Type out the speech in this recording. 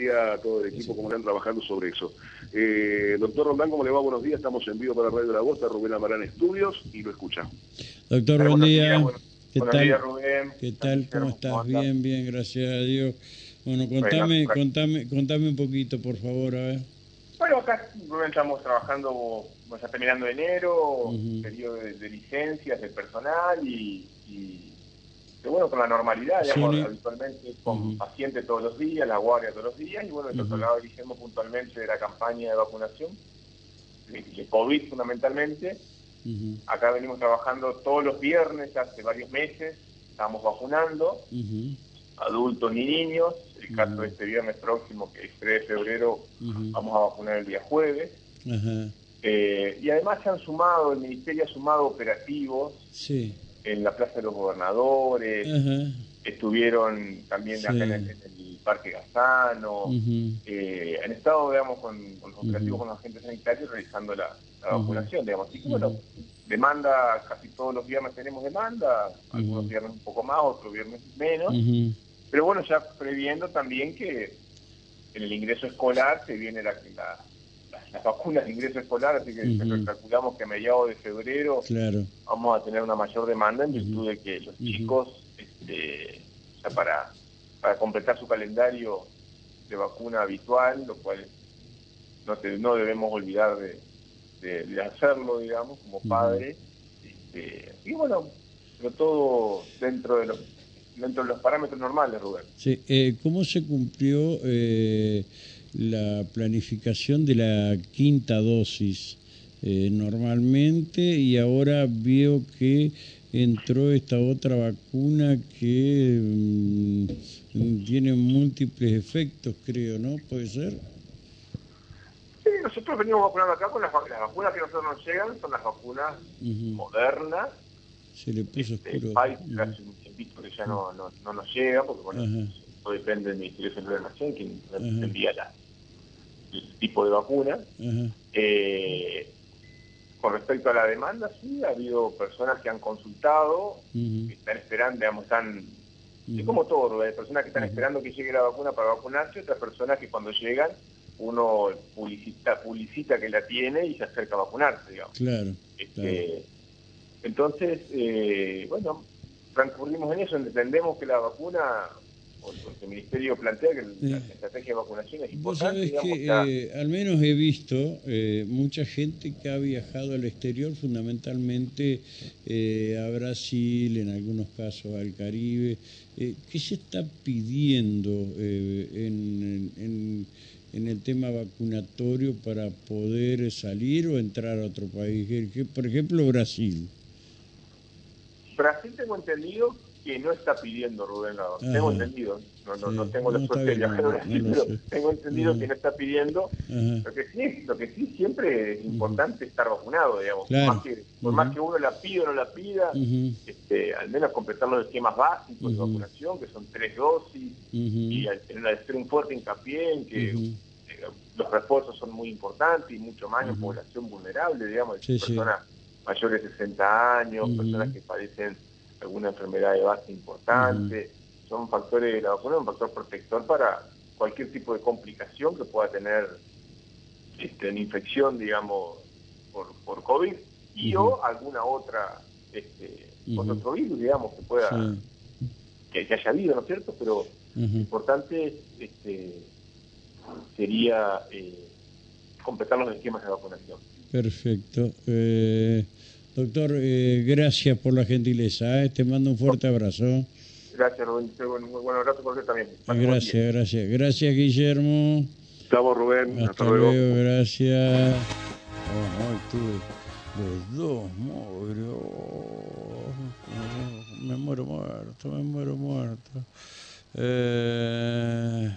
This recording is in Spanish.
día a todo el equipo, como están trabajando sobre eso. Eh, doctor Rondán, ¿cómo le va? Buenos días, estamos en vivo para Radio de la Voz, Rubén Amarán Estudios y lo escucha. Doctor, buen día. ¿Qué tal? Rubén. ¿Qué tal? ¿Cómo estás? Bien, bien, gracias a Dios. Bueno, contame, contame, contame un poquito, por favor, a ver. Bueno, acá Rubén estamos trabajando, ya terminando enero, periodo de, licencias del personal y bueno, con la normalidad, digamos, habitualmente con pacientes todos los días, la guardia todos los días, y bueno, de otro lado dirigimos puntualmente de la campaña de vacunación, de, COVID fundamentalmente. Acá venimos trabajando todos los viernes hace varios meses, estamos vacunando, adultos y niños, el caso de este viernes próximo, que es 3 de febrero, vamos a vacunar el día jueves. Eh, y además se han sumado, el Ministerio ha sumado operativos. Sí en la Plaza de los Gobernadores, estuvieron también acá en, el, Parque Gazano, eh, han estado, digamos, con, los operativos con los agentes sanitarios realizando la, vacunación, digamos. Así que, bueno, demanda, casi todos los viernes tenemos demanda, algunos viernes un poco más, otros viernes menos, pero bueno, ya previendo también que en el ingreso escolar se viene la, la las vacunas de ingreso escolar, así que calculamos que a mediados de febrero vamos a tener una mayor demanda en virtud de que los chicos, este, para, para completar su calendario de vacuna habitual, lo cual no, no debemos olvidar de, de, hacerlo, digamos, como padres. Este, y bueno, pero todo dentro de los dentro de los parámetros normales, Rubén. Sí, eh, ¿cómo se cumplió eh, la planificación de la quinta dosis eh, normalmente y ahora veo que entró esta otra vacuna que mm, tiene múltiples efectos, creo, ¿no? ¿Puede ser? Sí, nosotros venimos vacunando acá con las, vacunas que nosotros nos llegan, son las vacunas modernas. Se le puso este, oscuro. Pfizer un tiempito que ya no, no, no, nos llega, porque bueno, eso depende del Ministerio de Salud de la Nación, quien envía la, tipo de vacuna. Eh, con respecto a la demanda, sí, ha habido personas que han consultado, que están esperando, digamos, están, es como todo, hay personas que están esperando que llegue la vacuna para vacunarse, otras personas que cuando llegan uno publicita, publicita que la tiene y se acerca a vacunarse, digamos. Claro. Este, entonces, eh, bueno, transcurrimos en eso, entendemos que la vacuna el Ministerio plantea que la estrategia de vacunación es importante. Vos que, eh, al menos he visto eh, mucha gente que ha viajado al exterior, fundamentalmente eh, a Brasil, en algunos casos al Caribe. ¿Qué se está pidiendo en, en, en, el tema vacunatorio para poder salir o entrar a otro país? Por ejemplo, Brasil. Brasil tengo entendido que no está pidiendo Rubén Lado. Tengo entendido, no, no, no tengo la suerte de viajar a pero tengo entendido que no está pidiendo. Lo que sí, lo que sí siempre es importante estar vacunado, digamos. Por, más que, por más que uno la pida o no la pida, este, al menos completar los esquemas básicos de vacunación, que son tres dosis, y hacer un fuerte hincapié en que eh, los refuerzos son muy importantes y mucho más en población vulnerable, digamos, personas mayores de 60 años, personas que padecen alguna enfermedad de base importante. Son factores, la vacuna es un factor protector para cualquier tipo de complicación que pueda tener este, una infección, digamos, por, por COVID y o alguna otra, este, otro virus, digamos, que pueda, que, haya habido, ¿no es cierto? Pero lo importante este, sería eh, completar los esquemas de vacunación. Perfecto. Eh, Doctor, eh, gracias por la gentileza. ¿eh? Te mando un fuerte abrazo. Gracias, Rubén. Un buen abrazo por usted también. gracias, gracias. Gracias, Guillermo. Chao, Rubén. Hasta, Hasta luego. Gracias. Oh, tuve de dos mogrios. Me muero muerto, me muero muerto. Eh...